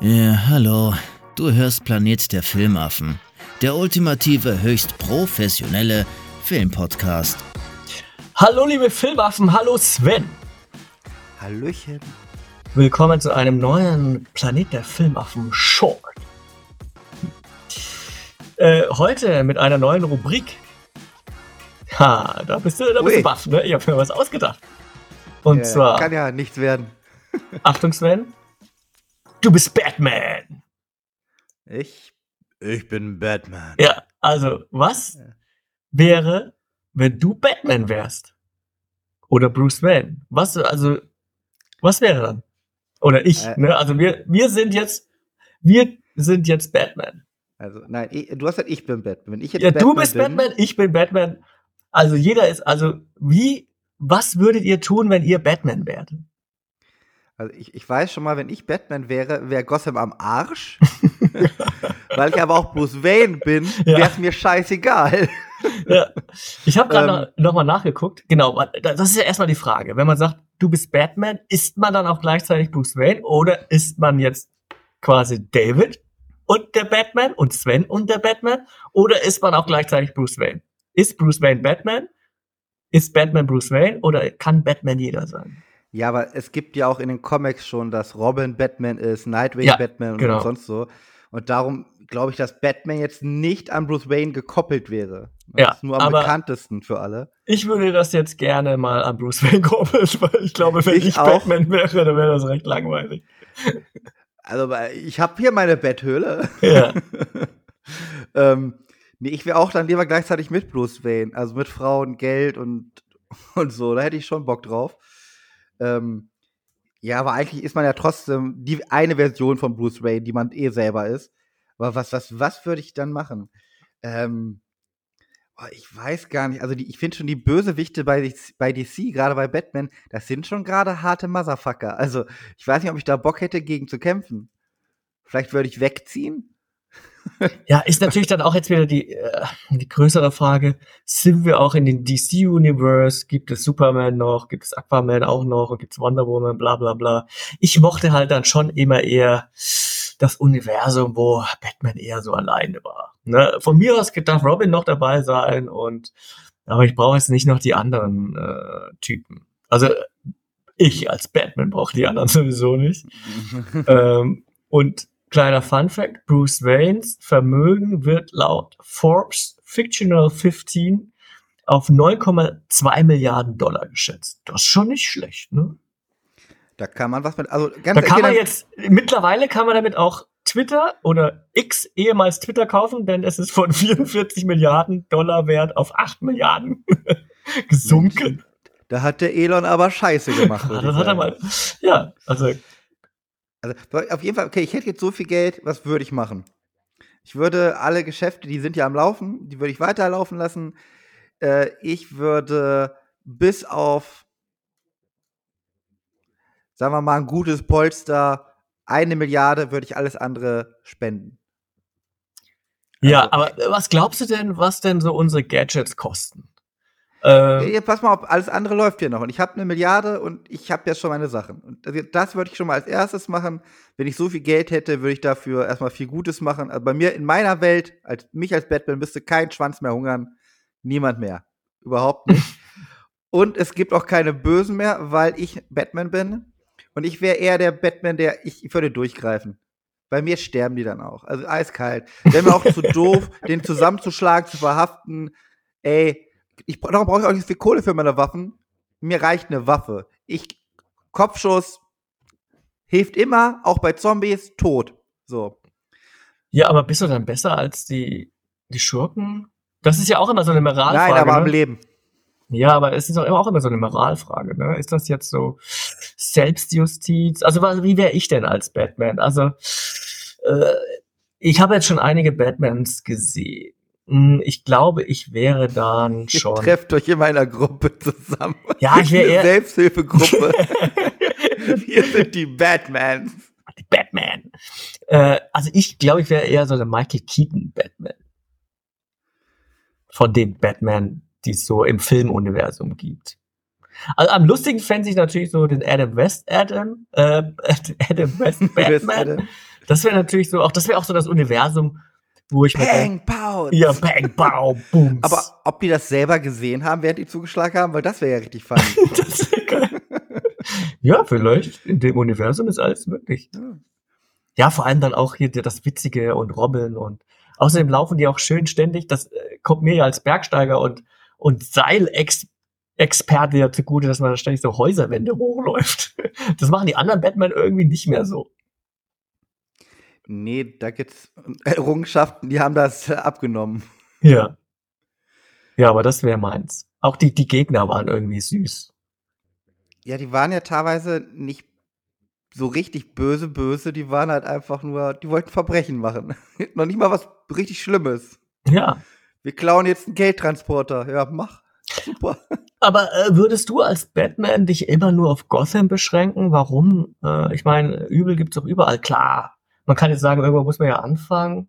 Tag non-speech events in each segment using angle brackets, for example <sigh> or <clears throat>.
Ja, hallo. Du hörst Planet der Filmaffen. Der ultimative, höchst professionelle Filmpodcast. Hallo liebe Filmaffen, hallo Sven. Hallöchen. Willkommen zu einem neuen Planet der Filmaffen Short. Äh, heute mit einer neuen Rubrik. Ha, da bist du, da bist du baff, ne? Ich hab mir was ausgedacht. Und Äh, zwar, Kann ja nichts werden. Achtung Sven, du bist Batman. Ich. Ich bin Batman. Ja, also was wäre, wenn du Batman wärst? Oder Bruce Wayne? Was, also, was wäre dann? Oder ich, Äh. ne? Also wir, wir sind jetzt, wir sind jetzt Batman. Also, nein, ich, du hast gesagt, ich bin Batman. Wenn ich jetzt Ja, Batman du bist bin, Batman, ich bin Batman. Also jeder ist, also wie, was würdet ihr tun, wenn ihr Batman wärt? Also ich, ich weiß schon mal, wenn ich Batman wäre, wäre Gotham am Arsch. <laughs> Weil ich aber auch Bruce Wayne bin, Ja. wäre es mir scheißegal. Ja. Ich habe gerade Ähm. noch, noch nachgeguckt. Genau, das ist ja erstmal die Frage. Wenn man sagt, du bist Batman, ist man dann auch gleichzeitig Bruce Wayne oder ist man jetzt quasi David und der Batman und Sven und der Batman oder ist man auch gleichzeitig Bruce Wayne? Ist Bruce Wayne Batman? Ist Batman Bruce Wayne oder kann Batman jeder sein? Ja, aber es gibt ja auch in den Comics schon, dass Robin Batman ist, Nightwing Ja, Batman und genau. sonst so. Und darum glaube ich, dass Batman jetzt nicht an Bruce Wayne gekoppelt wäre. Das Ja, ist nur am bekanntesten für alle. Ich würde das jetzt gerne mal an Bruce Wayne <laughs> koppeln, weil ich glaube, wenn ich, Ich. Batman wäre, dann wäre das recht langweilig. <laughs> Also ich habe hier meine Betthöhle. Ja. <laughs> ähm, nee, ich wäre auch dann lieber gleichzeitig mit Bruce Wayne, also mit Frauen, Geld und, und so. Da hätte ich schon Bock drauf. Ähm, ja, aber eigentlich ist man ja trotzdem die eine Version von Bruce Wayne, die man eh selber ist. Aber was, was, was würde ich dann machen? Ähm, oh, ich weiß gar nicht. Also die, ich finde schon die Bösewichte bei, bei DC, gerade bei Batman, das sind schon gerade harte Motherfucker. Also ich weiß nicht, ob ich da Bock hätte, gegen zu kämpfen. Vielleicht würde ich wegziehen. Ja, ist natürlich dann auch jetzt wieder die, äh, die größere Frage, sind wir auch in den DC-Universe? Gibt es Superman noch? Gibt es Aquaman auch noch? Gibt es Wonder Woman? Bla bla bla. Ich mochte halt dann schon immer eher das Universum, wo Batman eher so alleine war. Ne? Von mir aus darf Robin noch dabei sein und aber ich brauche jetzt nicht noch die anderen äh, Typen. Also ich als Batman brauche die anderen <laughs> sowieso nicht. <laughs> ähm, und kleiner Fun Fact, Bruce Waynes Vermögen wird laut Forbes Fictional 15 auf 9,2 Milliarden Dollar geschätzt. Das ist schon nicht schlecht, ne? Da kann man was mit. Also ganz Da kann man jetzt, mittlerweile kann man damit auch Twitter oder X ehemals Twitter kaufen, denn es ist von 44 Milliarden Dollar wert auf 8 Milliarden <laughs> gesunken. Da hat der Elon aber Scheiße gemacht. Ja, das hat er mal, ja, also, Also auf jeden Fall, okay, ich hätte jetzt so viel Geld, was würde ich machen? Ich würde alle Geschäfte, die sind ja am Laufen, die würde ich weiterlaufen lassen. Äh, ich würde bis auf, sagen wir mal, ein gutes Polster, eine Milliarde würde ich alles andere spenden. ja, Also- aber was glaubst du denn, was denn so unsere Gadgets kosten? Ähm, Ja, pass mal auf, alles andere läuft hier noch. Und ich habe eine Milliarde und ich habe ja schon meine Sachen. Und das- würde ich schon mal als erstes machen. Wenn ich so viel Geld hätte, würde ich dafür erstmal viel Gutes machen. Also bei mir in meiner Welt, als mich als Batman, müsste kein Schwanz mehr hungern. Niemand mehr. Überhaupt nicht. <laughs> und es gibt auch keine Bösen mehr, weil ich Batman bin. Und ich wäre eher der Batman, der ich, ich würde durchgreifen. Bei mir sterben die dann auch. Also eiskalt. Wäre mir auch zu <laughs> doof, den zusammenzuschlagen, zu verhaften. Ey, ich, darum brauche ich auch nicht so viel Kohle für meine Waffen. Mir reicht eine Waffe. Ich, Kopfschuss hilft immer, auch bei Zombies, tot. So. ja, aber bist du dann besser als die, die Schurken? Das ist ja auch immer so eine Moralfrage. Nein, aber am ne? Leben. Ja, aber es ist auch immer, auch immer so eine Moralfrage. Ne? Ist das jetzt so Selbstjustiz? Also wie wäre ich denn als Batman? Also äh, ich habe jetzt schon einige Batmans gesehen. Hm, Ich glaube, ich wäre dann <laughs> Ihr schon. trefft euch in meiner Gruppe zusammen. Ja, ich wäre eher Selbsthilfegruppe. <laughs> Wir sind die Batmans. die Batman. Äh, also ich glaube, ich wäre eher so der Michael Keaton Batman. Von den Batman, die es so im Filmuniversum gibt. Also am lustigsten fände ich natürlich so den Adam West Adam, äh, <laughs> Adam West West Batman. Adam. Das wäre natürlich so, auch das wäre auch so das Universum, wo ich Bang, mir pow. ja, bang, pow, booms. Aber ob die das selber gesehen haben, während die zugeschlagen haben, weil das wäre ja richtig funny. <laughs> das wär geil. ja, vielleicht. In dem Universum ist alles möglich. Ja. Ja, vor allem dann auch hier das Witzige und Robben und außerdem laufen die auch schön ständig. Das äh, kommt mir ja als Bergsteiger und, und Seilexperte ja zugute, dass man da ständig so Häuserwände hochläuft. <laughs> Das machen die anderen Batman irgendwie nicht mehr so. Nee, da gibt's <laughs> Errungenschaften, die haben das äh, abgenommen. Ja. Ja, aber das wäre meins. Auch die, die Gegner waren irgendwie süß. Ja, die waren ja teilweise nicht so richtig böse, böse, die waren halt einfach nur, die wollten Verbrechen machen. <laughs> Noch nicht mal was richtig Schlimmes. Ja. Wir klauen jetzt einen Geldtransporter. Ja, mach. <laughs> Super. Aber äh, würdest du als Batman dich immer nur auf Gotham beschränken? Warum? Äh, ich meine, Übel gibt's doch überall. Klar, man kann jetzt sagen, irgendwo muss man ja anfangen.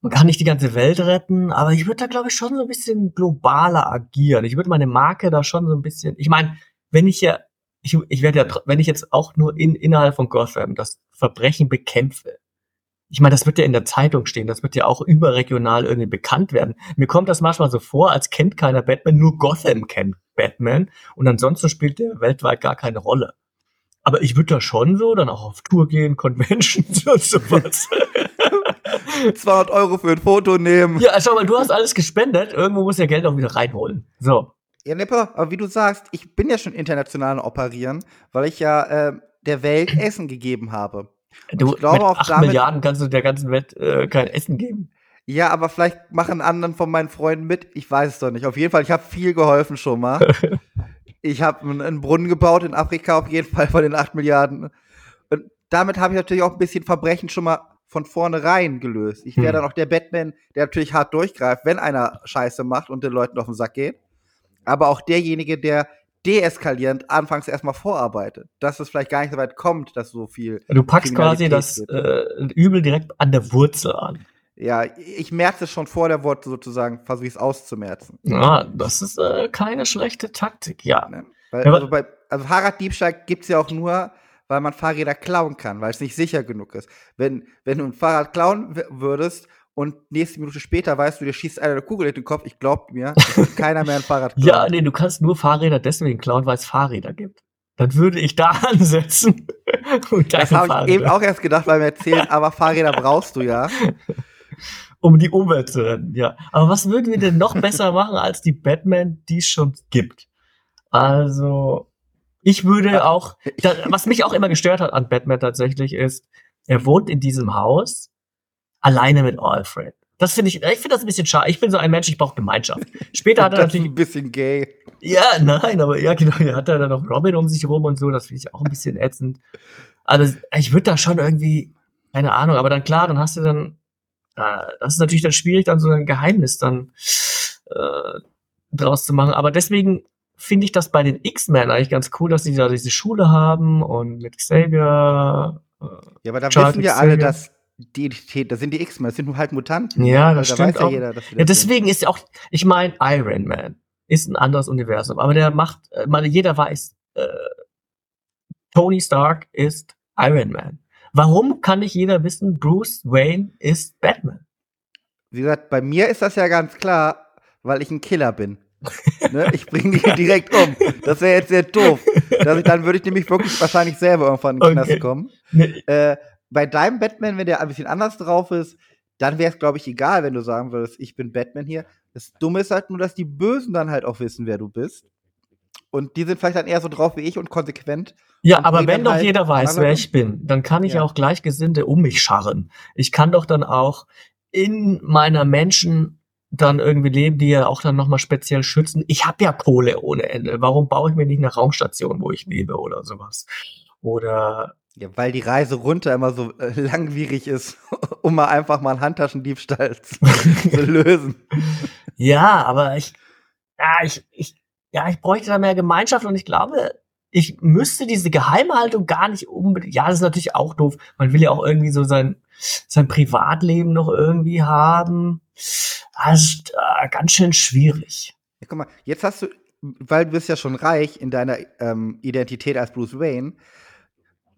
Man kann nicht die ganze Welt retten, aber ich würde da, glaube ich, schon so ein bisschen globaler agieren. Ich würde meine Marke da schon so ein bisschen. Ich meine, wenn ich ja, ich, ich werde ja, wenn ich jetzt auch nur in, innerhalb von Gotham das Verbrechen bekämpfe, ich meine, das wird ja in der Zeitung stehen, das wird ja auch überregional irgendwie bekannt werden. Mir kommt das manchmal so vor, als kennt keiner Batman, nur Gotham kennt Batman und ansonsten spielt der weltweit gar keine Rolle. Aber ich würde da schon so dann auch auf Tour gehen, Conventions <laughs> und sowas. <laughs> 200 Euro für ein Foto nehmen. ja, schau mal, du hast alles gespendet, irgendwo muss ja Geld auch wieder reinholen. So. Ja, ne, auf, aber wie du sagst, ich bin ja schon international Operieren, weil ich ja äh, der Welt <clears throat> Essen gegeben habe. Und Du, ich glaube mit auch 8 damit- Milliarden kannst du der ganzen Welt äh, kein Essen geben. Ja, aber vielleicht machen anderen von meinen Freunden mit. Ich weiß es doch nicht. Auf jeden Fall, ich habe viel geholfen schon mal. <laughs> ich habe einen, Brunnen gebaut in Afrika, auf jeden Fall von den 8 Milliarden. Und damit habe ich natürlich auch ein bisschen Verbrechen schon mal von vornherein gelöst. Ich wäre Hm. dann auch der Batman, der natürlich hart durchgreift, wenn einer Scheiße macht und den Leuten auf den Sack geht. Aber auch derjenige, der deeskalierend anfangs erstmal vorarbeitet. Dass es vielleicht gar nicht so weit kommt, dass so viel. Du packst quasi das äh, Übel direkt an der Wurzel an. Ja, ich merze es schon vor der Worte sozusagen, versuche ich es auszumerzen. Ja, das ist äh, keine schlechte Taktik, ja. Ne? Weil, Ja, aber- also, bei, also Fahrraddiebstahl gibt es ja auch nur, weil man Fahrräder klauen kann, weil es nicht sicher genug ist. Wenn, wenn du ein Fahrrad klauen würdest und nächste Minute später weißt du, dir schießt einer eine Kugel in den Kopf, ich glaub mir, <laughs> keiner mehr ein Fahrrad klauen. Ja, nee, du kannst nur Fahrräder deswegen klauen, weil es Fahrräder gibt. Dann würde ich da <laughs> ansetzen. das habe ich eben auch erst gedacht beim Erzählen, aber Fahrräder brauchst du ja. <laughs> Um die Umwelt zu retten, ja. Aber was würden wir denn noch besser machen als die Batman, die es schon gibt? Also, ich würde auch, da, was mich auch immer gestört hat an Batman tatsächlich ist, er wohnt in diesem Haus alleine mit Alfred. Das finde ich, ich finde das ein bisschen schade. Ich bin so ein Mensch, ich brauche Gemeinschaft. Später hat er <laughs> Das natürlich ein bisschen gay. Ja, nein, aber ja, genau, er hat da dann noch Robin um sich rum und so, das finde ich auch ein bisschen ätzend. Also, ich würde da schon irgendwie, keine Ahnung, aber dann klar, dann hast du dann, das ist natürlich dann schwierig, dann so ein Geheimnis dann äh, draus zu machen. Aber deswegen finde ich das bei den X-Men eigentlich ganz cool, dass sie da diese Schule haben und mit Xavier. Äh, Ja, aber da Charles wissen wir alle, Xavier. dass die Identität, das sind die X-Men, das sind nur halt Mutanten. Ja, Also das da stimmt weiß ja auch. jeder, Ja, das sind. deswegen ist ja auch, ich meine, Iron Man ist ein anderes Universum, aber der macht, äh, meine, jeder weiß, äh, Tony Stark ist Iron Man. Warum kann nicht jeder wissen, Bruce Wayne ist Batman? Wie gesagt, bei mir ist das ja ganz klar, weil ich ein Killer bin. ne? Ich bringe die direkt um. Das wäre jetzt sehr doof. Ich, dann würde ich nämlich wirklich wahrscheinlich selber irgendwann in den Okay. Knast kommen. Nee, Äh, bei deinem Batman, wenn der ein bisschen anders drauf ist, dann wäre es, glaube ich, egal, wenn du sagen würdest, ich bin Batman hier. Das Dumme ist halt nur, dass die Bösen dann halt auch wissen, wer du bist. Und die sind vielleicht dann eher so drauf wie ich und konsequent. Ja, Und aber wenn doch halt jeder weiß, wer ich bin, dann kann ich Ja. auch Gleichgesinnte um mich scharren. Ich kann doch dann auch in meiner Menschen dann irgendwie leben, die ja auch dann nochmal speziell schützen. Ich habe ja Kohle ohne Ende. Warum baue ich mir nicht eine Raumstation, wo ich lebe oder sowas? Oder Ja, weil die Reise runter immer so äh, <laughs> langwierig ist, <laughs> um mal einfach mal einen Handtaschendiebstahl zu, <laughs> zu lösen. ja, aber ich, ja, ich, ich, ja, ich bräuchte da mehr Gemeinschaft und ich glaube, ich müsste diese Geheimhaltung gar nicht unbedingt. Ja, das ist natürlich auch doof. Man will ja auch irgendwie so sein, sein Privatleben noch irgendwie haben. Das ist äh, ganz schön schwierig. Ja, guck mal, jetzt hast du, weil du bist ja schon reich in deiner ähm, Identität als Bruce Wayne,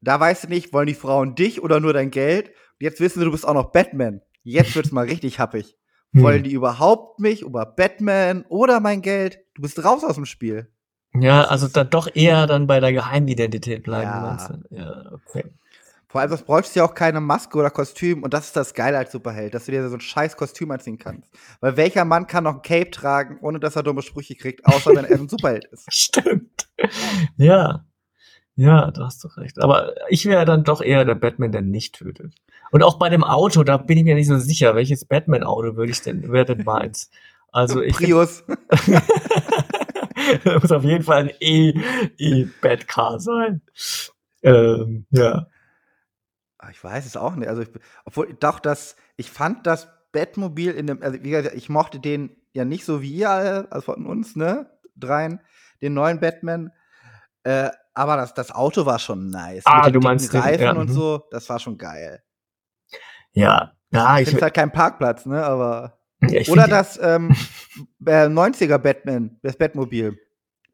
da weißt du nicht, wollen die Frauen dich oder nur dein Geld? Jetzt wissen sie, du bist auch noch Batman. Jetzt wird's mal richtig happig. Hm. Wollen die überhaupt mich über Batman oder mein Geld? Du bist raus aus dem Spiel. Ja, also dann doch eher dann bei der Geheimidentität bleiben, Ja. meinst du? Ja, okay. Vor allem, das bräuchtest du ja auch keine Maske oder Kostüm. Und das ist das Geile als Superheld, dass du dir so ein scheiß Kostüm anziehen kannst. Weil welcher Mann kann noch ein Cape tragen, ohne dass er dumme Sprüche kriegt, außer wenn er ein Superheld ist? <laughs> Stimmt. Ja. Ja, da hast du recht. Aber ich wäre dann doch eher der Batman, der nicht tötet. Und auch bei dem Auto, da bin ich mir nicht so sicher, welches Batman-Auto würde ich denn, wäre denn meins? Also ich Prius. <laughs> muss auf jeden Fall ein E, E-Batcar sein. Ähm, ja. Ah, Ich weiß es auch nicht. Also, ich, obwohl, doch, das, ich fand das Batmobil in dem, also, wie gesagt, ich mochte den ja nicht so wie ihr alle, also von uns, ne? Dreien, den neuen Batman. Äh, aber das, das Auto war schon nice. Ah, Mit du meinst den, Reifen ja, und mhm. so, das war schon geil. Ja. Ja, Ich finde halt kein Parkplatz, ne? Aber. Ja, Oder das ähm, <laughs> äh, 90er Batman, das Batmobil.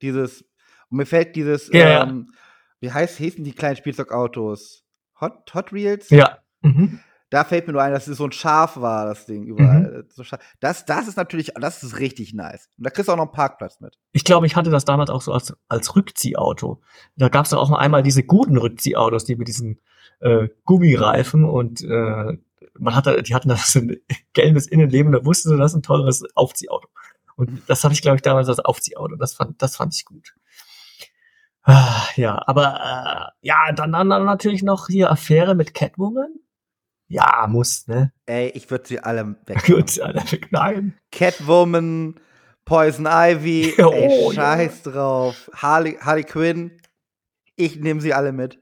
Dieses, und mir fällt dieses, Ja, ähm, wie heißt, hießen die kleinen Spielzeugautos? Hot, Hot Wheels? Ja. Mhm. Da fällt mir nur ein, dass es so ein Schaf war, das Ding überall. Mhm. So scharf. das, das ist natürlich, das ist richtig nice. Und da kriegst du auch noch einen Parkplatz mit. Ich glaube, ich hatte das damals auch so als, als Rückziehauto. Da gab es auch mal einmal diese guten Rückziehautos, die mit diesen äh, Gummireifen und äh, man hatte, die hatten da so ein gelbes Innenleben, da wussten sie, das ist ein teures Aufziehauto. Und das hatte ich, glaube ich, damals als Aufziehauto. Das fand, das fand ich gut. Ah, ja, aber äh, ja, dann, dann, dann natürlich noch hier Affäre mit Catwoman. Ja, muss, ne? Ey, ich würde <laughs> sie alle weg. Gut, Alter, nein. Catwoman, Poison Ivy, <laughs> Oh, ey, ja. scheiß drauf. Harley, Harley Quinn, ich nehme sie alle mit.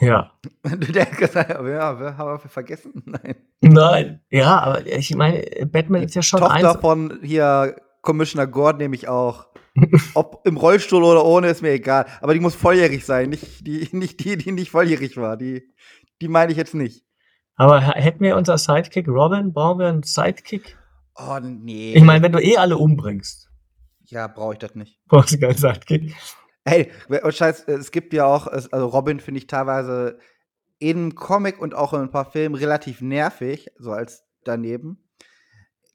Ja. Du denkst, ja, wir haben wir vergessen? <laughs> Nein. Nein, ja, aber ich meine, Batman ist ja schon Tochter eins. von hier Commissioner Gordon nehme ich auch. <laughs> Ob im Rollstuhl oder ohne, ist mir egal. Aber die muss volljährig sein, nicht die, <laughs> nicht die, die nicht volljährig war. Die, die meine ich jetzt nicht. Aber hätten wir unser Sidekick Robin, brauchen wir einen Sidekick? Oh, nee. Ich meine, wenn du eh alle umbringst, ja, brauche ich das nicht. brauchst du keinen Sidekick. Hey, und scheiß, es gibt ja auch, also Robin finde ich teilweise in Comic und auch in ein paar Filmen relativ nervig, so als daneben.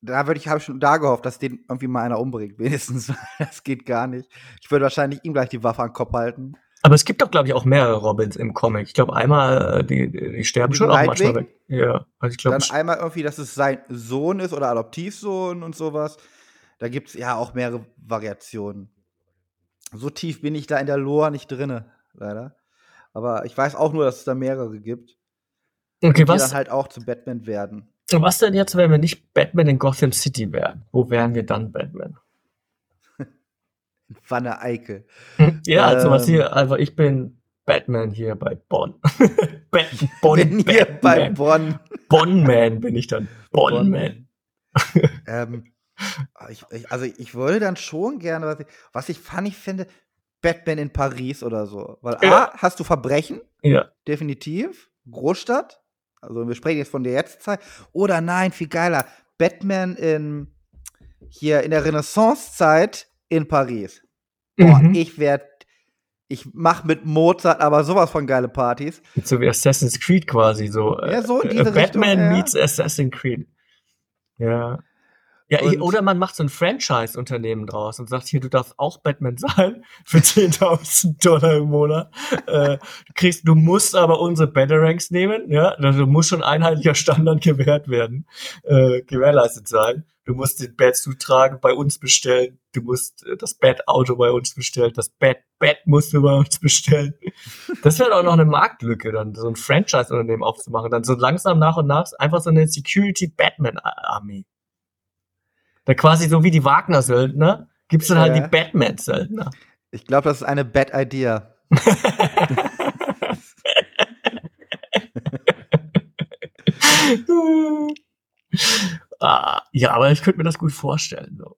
Da würde ich, habe ich schon da gehofft, dass den irgendwie mal einer umbringt, <laughs> wenigstens. Das geht gar nicht. Ich würde wahrscheinlich ihm gleich die Waffe an den Kopf halten. Aber es gibt doch, glaube ich, auch mehrere Robins im Comic. Ich glaube, einmal, äh, die, die sterben Die schon auch manchmal weg. Ja, also ich glaube, Dann einmal irgendwie, dass es sein Sohn ist oder Adoptivsohn und sowas. Da gibt es ja auch mehrere Variationen. So tief bin ich da in der Lore nicht drinne, leider. Aber ich weiß auch nur, dass es da mehrere gibt, okay, die was, dann halt auch zu Batman werden. was denn jetzt, wenn wir nicht Batman in Gotham City wären? Wo wären wir dann Batman? <laughs> Wanne Eickel. Ja, also was Ähm. hier, also ich bin Batman hier bei Bonn. <laughs> Bat Bonn, Bin hier bei Batman. Bonn. Bonn-Man bin ich dann. Bonn-Man. ähm, ich, ich, also ich würde dann schon gerne, was ich, was ich funny finde, Batman in Paris oder so. Weil Ja. A, hast du Verbrechen, Ja. definitiv. Großstadt. Also wir sprechen jetzt von der Jetztzeit. Oder nein, viel geiler. Batman in hier in der Renaissancezeit in Paris. Boah, Mhm. ich werde, ich mach mit Mozart aber sowas von geile Partys. So wie Assassin's Creed quasi, so. Ja, so in äh, diese Batman Richtung, ja. meets Assassin's Creed. Ja. Ja, ich, Und- oder man macht so ein Franchise-Unternehmen draus und sagt, hier, du darfst auch Batman sein <laughs> für 10.000 Dollar im Monat. äh, du, kriegst, du musst aber unsere Batarangs nehmen, ja, also muss schon einheitlicher Standard gewährt werden, äh, gewährleistet sein. Du musst den Batsuit tragen, bei uns bestellen. Du musst äh, das Bat-Auto bei uns bestellen. Das Bat-Bat musst du bei uns bestellen. Das wäre auch noch eine Marktlücke, dann so ein Franchise-Unternehmen aufzumachen. Dann so langsam nach und nach einfach so eine Security-Batman-Armee. Da quasi so wie die Wagner-Söldner gibt's dann halt Ja. die Batman-Söldner. Ich glaube, das ist eine Bad Idea. <laughs> ah, ja, aber ich könnte mir das gut vorstellen. So.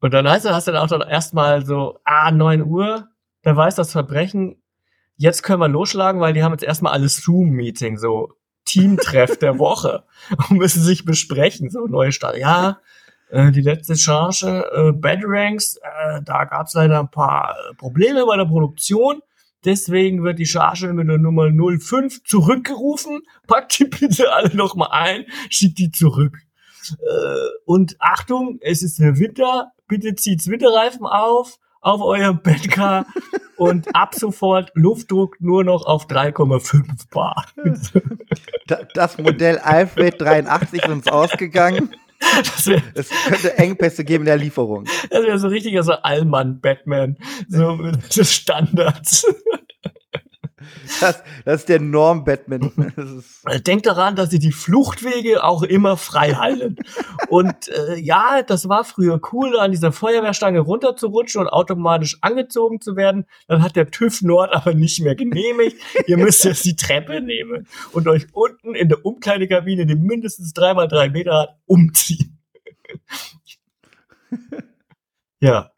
Und dann heißt das, hast du dann auch dann erstmal so, ah, 9 Uhr, wer weiß das Verbrechen, jetzt können wir losschlagen, weil die haben jetzt erstmal alles Zoom-Meeting, so Teamtreff der Woche <laughs> und müssen sich besprechen, so neue Start. Ja, Äh, die letzte Charge, äh, Batarangs, äh, da gab es leider ein paar äh, Probleme bei der Produktion. Deswegen wird die Charge mit der Nummer 05 zurückgerufen. Packt die bitte alle nochmal ein, schickt die zurück. Äh, und Achtung, es ist der Winter, bitte zieht's Winterreifen auf, auf eurem Bettcar und ab sofort Luftdruck nur noch auf 3,5 Bar. <laughs> Das Modell Alfred 83 ist uns ausgegangen. Wär, es könnte Engpässe geben in der Lieferung. Das wäre so richtig, also Allmann-Batman. So mit Standards. Das, das ist der Norm-Batman. Denkt daran, dass sie die Fluchtwege auch immer frei halten. und äh, ja, das war früher cool, an dieser Feuerwehrstange runterzurutschen und automatisch angezogen zu werden. Dann hat der TÜV Nord aber nicht mehr genehmigt. Ihr müsst jetzt die Treppe nehmen und euch unten in der Umkleidekabine, die mindestens drei mal drei Meter hat, umziehen. ja.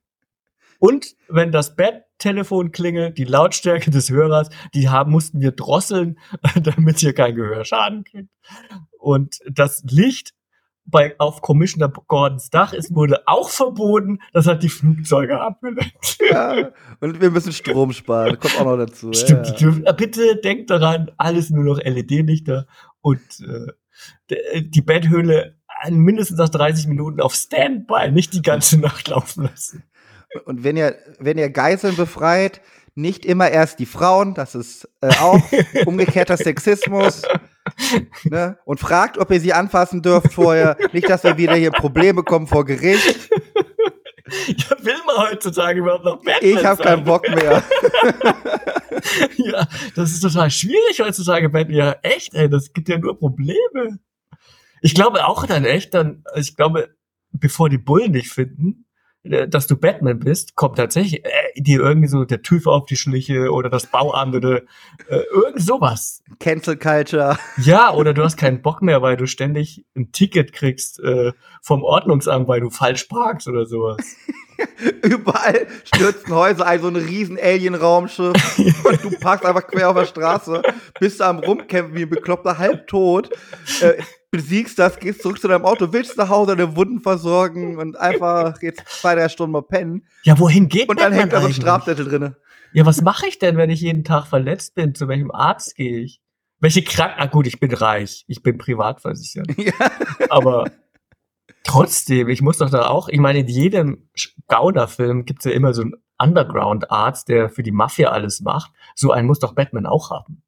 Und wenn das Bett Telefon klingelt, die Lautstärke des Hörers, die haben, mussten wir drosseln, <laughs> damit ihr kein Gehörschaden kriegt. Und das Licht bei, auf Commissioner Gordons Dach ist, wurde auch verboten. Das hat die Flugzeuge abgelenkt. Ja, <laughs> und wir müssen Strom sparen. Kommt auch noch dazu. <laughs> Stimmt. Ja. Bitte denkt daran, alles nur noch LED-Lichter und äh, die Betthöhle mindestens nach 30 Minuten auf Standby, nicht die ganze Nacht laufen lassen. Und wenn ihr, wenn ihr Geiseln befreit, nicht immer erst die Frauen, das ist äh, auch <laughs> umgekehrter Sexismus. Ne? Und fragt, ob ihr sie anfassen dürft vorher. Nicht, dass wir wieder hier Probleme bekommen vor Gericht. Ja, will man heutzutage überhaupt noch Batman Ich habe keinen Bock mehr. <laughs> ja, das ist total schwierig heutzutage, Batman. Ja, echt, ey, das gibt ja nur Probleme. Ich glaube auch dann echt, dann, ich glaube, bevor die Bullen dich finden, dass du Batman bist, kommt tatsächlich äh, dir irgendwie so der TÜV auf die Schliche oder das Bauamt oder äh, irgend sowas. Cancel Culture. Ja, oder du hast keinen Bock mehr, weil du ständig ein Ticket kriegst äh, vom Ordnungsamt, weil du falsch parkst oder sowas. <laughs> Überall stürzen Häuser ein, so ein riesen Alien-Raumschiff <laughs> und du parkst einfach quer auf der Straße, bist am Rumkämpfen wie ein Bekloppter, halbtot. Äh, besiegst das, gehst zurück zu deinem Auto, willst nach Hause deine Wunden versorgen und einfach jetzt zwei, drei Stunden mal pennen. Ja, wohin geht Und dann hängt da so ein Strafzettel drin. Ja, was mache ich denn, wenn ich jeden Tag verletzt bin? Zu welchem Arzt gehe ich? Welche Krank... Ah gut, ich bin reich. Ich bin privatversichert. <laughs> Ja. Aber trotzdem, ich muss doch da auch... Ich meine, in jedem Gaunerfilm gibt es ja immer so einen Underground-Arzt, der für die Mafia alles macht. So einen muss doch Batman auch haben.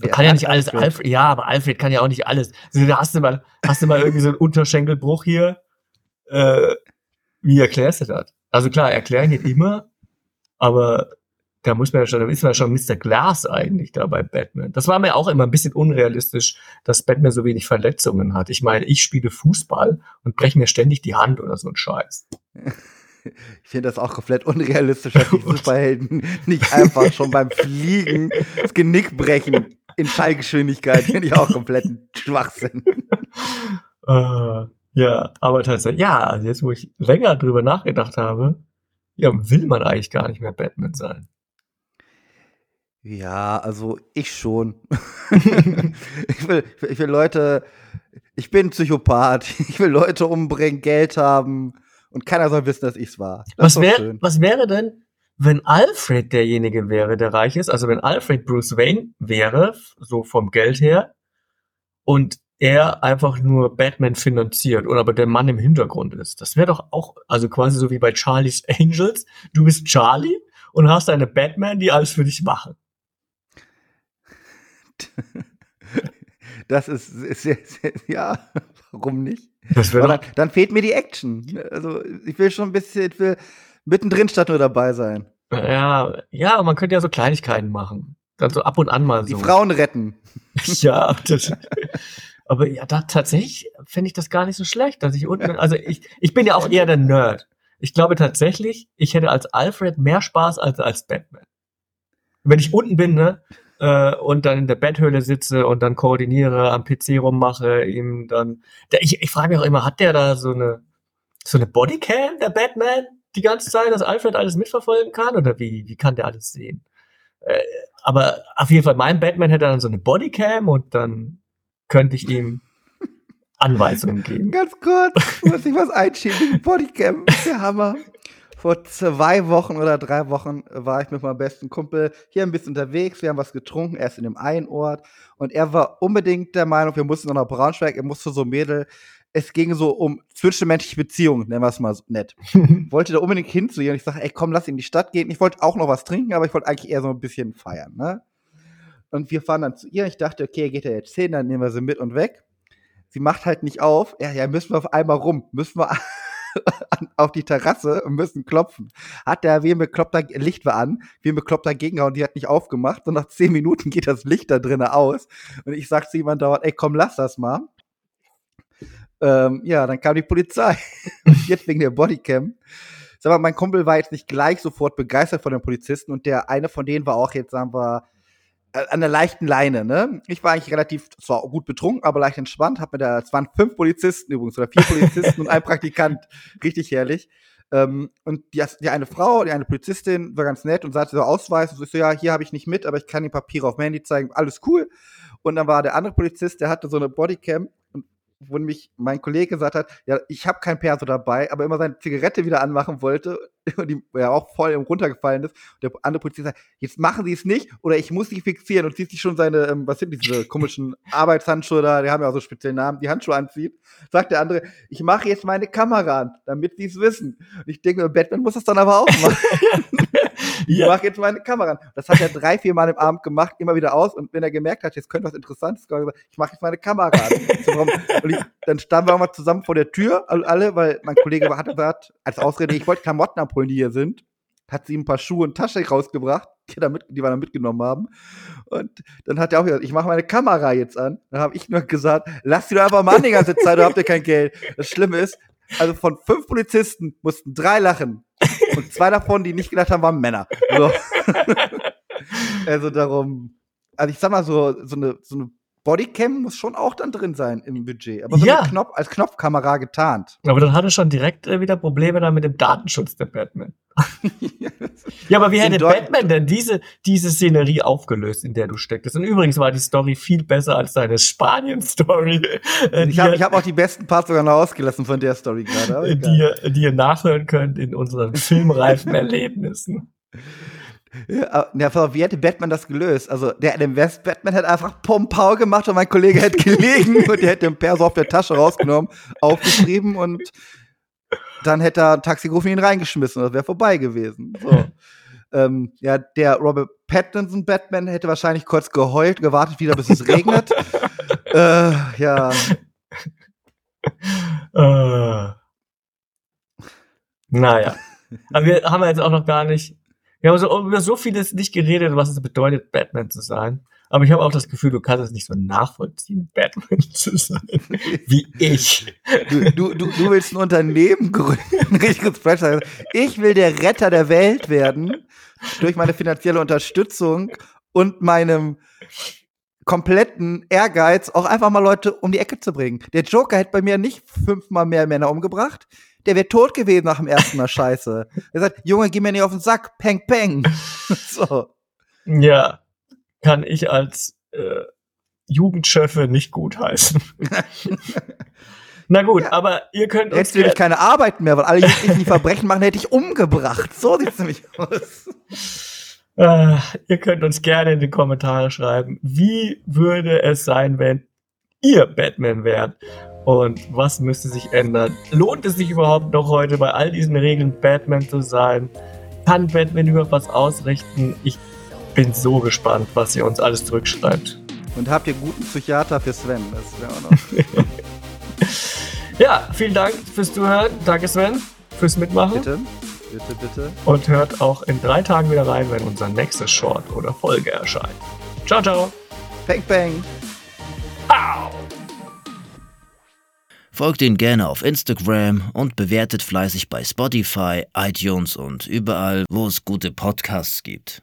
Der kann ja nicht alles, Alfred. Alfred, ja, aber Alfred kann ja auch nicht alles. Also, da hast du mal, hast du mal irgendwie so einen Unterschenkelbruch hier. Äh, wie erklärst du das? Also klar, erklären geht immer, aber da muss man ja schon, da ist man ja schon Mr. Glass eigentlich da bei Batman. Das war mir auch immer ein bisschen unrealistisch, dass Batman so wenig Verletzungen hat. Ich meine, ich spiele Fußball und breche mir ständig die Hand oder so ein Scheiß. <laughs> Ich finde das auch komplett unrealistisch, dass die <laughs> Superhelden nicht einfach schon beim Fliegen das Genick brechen in Schallgeschwindigkeit. Finde ich auch komplett Schwachsinn. Uh, <laughs> ja, aber tatsächlich, ja, also jetzt wo ich länger drüber nachgedacht habe, ja, will man eigentlich gar nicht mehr Batman sein. Ja, also ich schon. <laughs> ich, will, ich will Leute, ich bin Psychopath, ich will Leute umbringen, Geld haben und keiner soll wissen, dass ich's war. Das was, wär, was wäre denn, wenn Alfred derjenige wäre, der reich ist, also wenn Alfred Bruce Wayne wäre, so vom Geld her, und er einfach nur Batman finanziert oder aber der Mann im Hintergrund ist. Das wäre doch auch, also quasi so wie bei Charlie's Angels. Du bist Charlie und hast eine Batman, die alles für dich machen. Das ist, sehr, sehr, ja, warum nicht? dann, dann, fehlt mir die Action. Also ich will schon ein bisschen, ich will mittendrin statt nur dabei sein. Ja, ja, man könnte ja so Kleinigkeiten machen. Dann so ab und an mal so. Die Frauen retten. <laughs> ja, das, aber ja, da tatsächlich finde ich das gar nicht so schlecht, dass ich unten, also ich, ich bin ja auch eher der Nerd. Ich glaube tatsächlich, ich hätte als Alfred mehr Spaß als als Batman. Wenn ich unten bin, ne, äh, und dann in der Betthöhle sitze und dann koordiniere, am PC rummache, ihm dann. Ich ich frage mich auch immer, hat der da so eine so eine Bodycam, der Batman, die ganze Zeit, dass Alfred alles mitverfolgen kann? Oder wie, wie kann der alles sehen? Äh, aber auf jeden Fall, mein Batman hätte dann so eine Bodycam und dann könnte ich ihm Anweisungen geben. Ganz kurz, <laughs> muss ich was einschieben. Bodycam, der Hammer. Vor zwei Wochen oder drei Wochen war ich mit meinem besten Kumpel hier ein bisschen unterwegs. Wir haben was getrunken, erst in dem einen Ort. Und er war unbedingt der Meinung, wir mussten noch nach Braunschweig, er musste so Mädel. Es ging so um zwischenmenschliche Beziehungen, nennen wir es mal so nett. <laughs> wollte da unbedingt hin zu ihr und ich sage, ey, komm, lass in die Stadt gehen. Ich wollte auch noch was trinken, aber ich wollte eigentlich eher so ein bisschen feiern, ne? Und wir fahren dann zu ihr. Ich dachte, okay, geht er jetzt hin, dann nehmen wir sie mit und weg. Sie macht halt nicht auf. Ja, ja, müssen wir auf einmal rum. Müssen wir <laughs> auf die Terrasse und müssen klopfen. Hat der wie ein bekloppter Licht war an, wie ein bekloppter Gegenhauen, die hat nicht aufgemacht und nach zehn Minuten geht das Licht da drinnen aus. Und ich sag zu jemandem dauernd, ey, komm, lass das mal. Ähm, ja, dann kam die Polizei. <laughs> jetzt wegen der Bodycam. Sag mal, mein Kumpel war jetzt nicht gleich sofort begeistert von den Polizisten und der eine von denen war auch jetzt, sagen wir, an der leichten Leine, ne? Ich war eigentlich relativ, zwar gut betrunken, aber leicht entspannt. Hab mir da, es waren fünf Polizisten übrigens, oder vier Polizisten und ein <laughs> Praktikant. Richtig herrlich. Ähm, und die, die eine Frau, die eine Polizistin war ganz nett und sagte so Ausweis. Und ich so, ja, hier habe ich nicht mit, aber ich kann die Papiere auf dem Handy zeigen. Alles cool. Und dann war der andere Polizist, der hatte so eine Bodycam wo mich mein Kollege gesagt hat, ja, ich habe kein Perso dabei, aber immer seine Zigarette wieder anmachen wollte und <laughs> die ja auch voll runtergefallen ist. Und der andere Polizist sagt, jetzt machen Sie es nicht oder ich muss Sie fixieren und zieht sich schon seine, ähm, was sind diese komischen <laughs> Arbeitshandschuhe da, die haben ja auch so speziellen Namen, die Handschuhe anzieht. Sagt der andere, ich mache jetzt meine Kamera an, damit Sie es wissen. Und ich denke, Batman muss das dann aber auch <laughs> machen. Ich ja. mache jetzt meine Kamera an. Das hat er drei, vier Mal im Abend gemacht, immer wieder aus. Und wenn er gemerkt hat, jetzt könnte was Interessantes kommen, ich mache jetzt meine Kamera an. <laughs> und ich, dann standen wir auch mal zusammen vor der Tür, alle, weil mein Kollege hat gesagt, als Ausrede, ich wollte Klamotten abholen, die hier sind. Hat sie ein paar Schuhe und Tasche rausgebracht, die, damit, die wir dann mitgenommen haben. Und dann hat er auch gesagt, ich mache meine Kamera jetzt an. Dann habe ich nur gesagt, lass die doch einfach mal an die ganze Zeit, du habt ihr kein Geld. Das Schlimme ist, also von fünf Polizisten mussten drei lachen. Und zwei davon, die nicht gedacht haben, waren Männer. So. <laughs> also darum, also ich sag mal, so, so eine, so eine Bodycam muss schon auch dann drin sein im Budget. Aber so ja. Knopf, als Knopfkamera getarnt. Aber dann hatte schon direkt äh, wieder Probleme dann mit dem Datenschutz der Batman. ja, <laughs> aber wie hätte Batman denn diese, diese Szenerie aufgelöst, in der du stecktest? Und übrigens war die Story viel besser als deine Spanien-Story. Äh, ich habe hab auch die besten Parts sogar noch ausgelassen von der Story gerade. <laughs> Die, ihr, die ihr nachhören könnt in unseren <laughs> filmreifen Erlebnissen. Ja, ja, wie hätte Batman das gelöst? Also, der Adam West Batman hätte einfach Pompau gemacht und mein Kollege hätte gelegen <laughs> und der hätte den Perso auf der Tasche rausgenommen, aufgeschrieben und dann hätte er ein Taxi gerufen und ihn reingeschmissen. Das wäre vorbei gewesen. So. Ähm, ja, der Robert Pattinson Batman hätte wahrscheinlich kurz geheult, gewartet wieder, bis es <laughs> regnet. äh, ja. Uh. Naja. Aber wir haben jetzt auch noch gar nicht wir haben so, über so vieles nicht geredet, was es bedeutet, Batman zu sein. Aber ich habe auch das Gefühl, du kannst es nicht so nachvollziehen, Batman <laughs> zu sein, wie ich. Du, du, du, du willst ein Unternehmen gründen. <laughs> Ich will der Retter der Welt werden durch meine finanzielle Unterstützung und meinem kompletten Ehrgeiz, auch einfach mal Leute um die Ecke zu bringen. Der Joker hätte bei mir nicht fünfmal mehr Männer umgebracht der wäre tot gewesen nach dem ersten Mal Scheiße. Er sagt, Junge, geh mir nicht auf den Sack, peng, peng. <laughs> so. Ja, kann ich als äh, Jugendschöffe nicht gutheißen. <laughs> Na gut, ja. aber ihr könnt Hättest du nämlich keine Arbeit mehr, weil alle Jugendlichen die Verbrechen machen, hätte ich umgebracht. So sieht's nämlich aus. Äh, ihr könnt uns gerne in die Kommentare schreiben, wie würde es sein, wenn ihr Batman wärt? Und was müsste sich ändern? Lohnt es sich überhaupt noch heute bei all diesen Regeln Batman zu sein? Kann Batman überhaupt was ausrichten? Ich bin so gespannt, was ihr uns alles zurückschreibt. Und habt ihr guten Psychiater für Sven? Das wäre auch noch. <laughs> ja, vielen Dank fürs Zuhören. Danke Sven fürs Mitmachen. Bitte, bitte, bitte. Und hört auch in drei Tagen wieder rein, wenn unser nächstes Short oder Folge erscheint. Ciao, ciao. Bang, bang. Au. Folgt ihn gerne auf Instagram und bewertet fleißig bei Spotify, iTunes und überall, wo es gute Podcasts gibt.